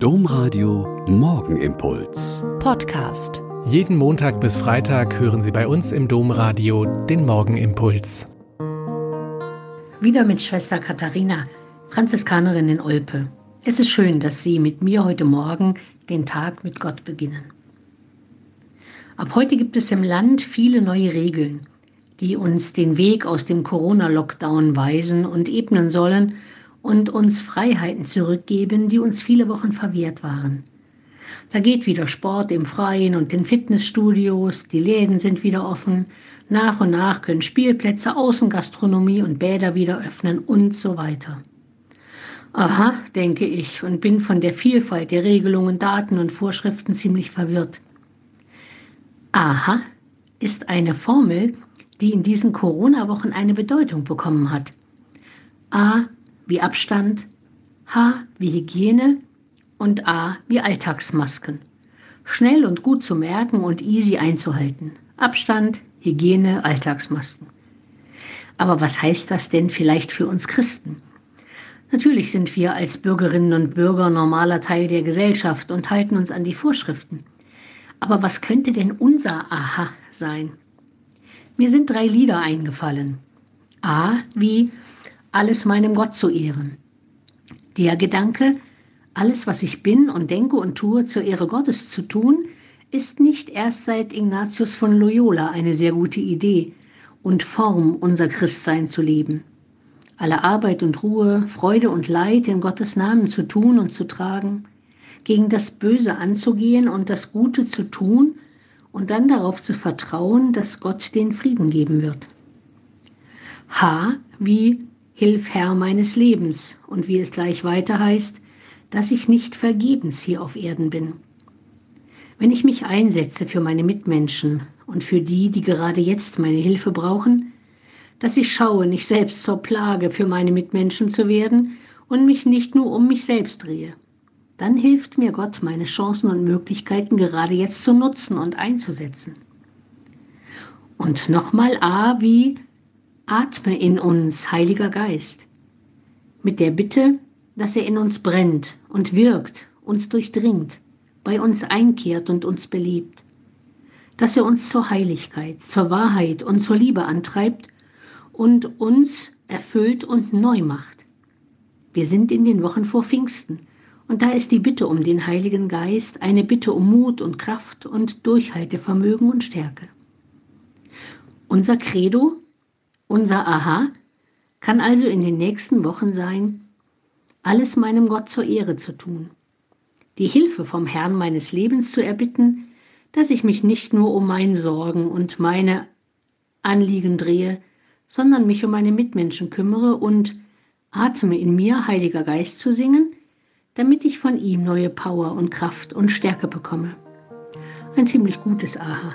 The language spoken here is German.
Domradio Morgenimpuls. Podcast. Jeden Montag bis Freitag hören Sie bei uns im Domradio den Morgenimpuls. Wieder mit Schwester Katharina, Franziskanerin in Olpe. Es ist schön, dass Sie mit mir heute Morgen den Tag mit Gott beginnen. Ab heute gibt es im Land viele neue Regeln, die uns den Weg aus dem Corona-Lockdown weisen und ebnen sollen und uns Freiheiten zurückgeben, die uns viele Wochen verwehrt waren. Da geht wieder Sport im Freien und in Fitnessstudios, die Läden sind wieder offen, nach und nach können Spielplätze, Außengastronomie und Bäder wieder öffnen und so weiter. Aha, denke ich und bin von der Vielfalt der Regelungen, Daten und Vorschriften ziemlich verwirrt. Aha ist eine Formel, die in diesen Corona-Wochen eine Bedeutung bekommen hat. A wie Abstand, H wie Hygiene und A wie Alltagsmasken. Schnell und gut zu merken und easy einzuhalten. Abstand, Hygiene, Alltagsmasken. Aber was heißt das denn vielleicht für uns Christen? Natürlich sind wir als Bürgerinnen und Bürger normaler Teil der Gesellschaft und halten uns an die Vorschriften. Aber was könnte denn unser Aha sein? Mir sind drei Lieder eingefallen. A wie alles meinem Gott zu ehren. Der Gedanke, alles, was ich bin und denke und tue, zur Ehre Gottes zu tun, ist nicht erst seit Ignatius von Loyola eine sehr gute Idee und Form, unser Christsein zu leben. Alle Arbeit und Ruhe, Freude und Leid in Gottes Namen zu tun und zu tragen, gegen das Böse anzugehen und das Gute zu tun und dann darauf zu vertrauen, dass Gott den Frieden geben wird. H wie Hilf Herr meines Lebens und wie es gleich weiter heißt, dass ich nicht vergebens hier auf Erden bin. Wenn ich mich einsetze für meine Mitmenschen und für die, die gerade jetzt meine Hilfe brauchen, dass ich schaue, nicht selbst zur Plage für meine Mitmenschen zu werden und mich nicht nur um mich selbst drehe. Dann hilft mir Gott, meine Chancen und Möglichkeiten gerade jetzt zu nutzen und einzusetzen. Und nochmal A wie Atme in uns, Heiliger Geist, mit der Bitte, dass er in uns brennt und wirkt, uns durchdringt, bei uns einkehrt und uns belebt, dass er uns zur Heiligkeit, zur Wahrheit und zur Liebe antreibt und uns erfüllt und neu macht. Wir sind in den Wochen vor Pfingsten und da ist die Bitte um den Heiligen Geist eine Bitte um Mut und Kraft und Durchhaltevermögen und Stärke. Unser Credo unser Aha kann also in den nächsten Wochen sein, alles meinem Gott zur Ehre zu tun, die Hilfe vom Herrn meines Lebens zu erbitten, dass ich mich nicht nur um meine Sorgen und meine Anliegen drehe, sondern mich um meine Mitmenschen kümmere und atme in mir, Heiliger Geist, zu singen, damit ich von ihm neue Power und Kraft und Stärke bekomme. Ein ziemlich gutes Aha.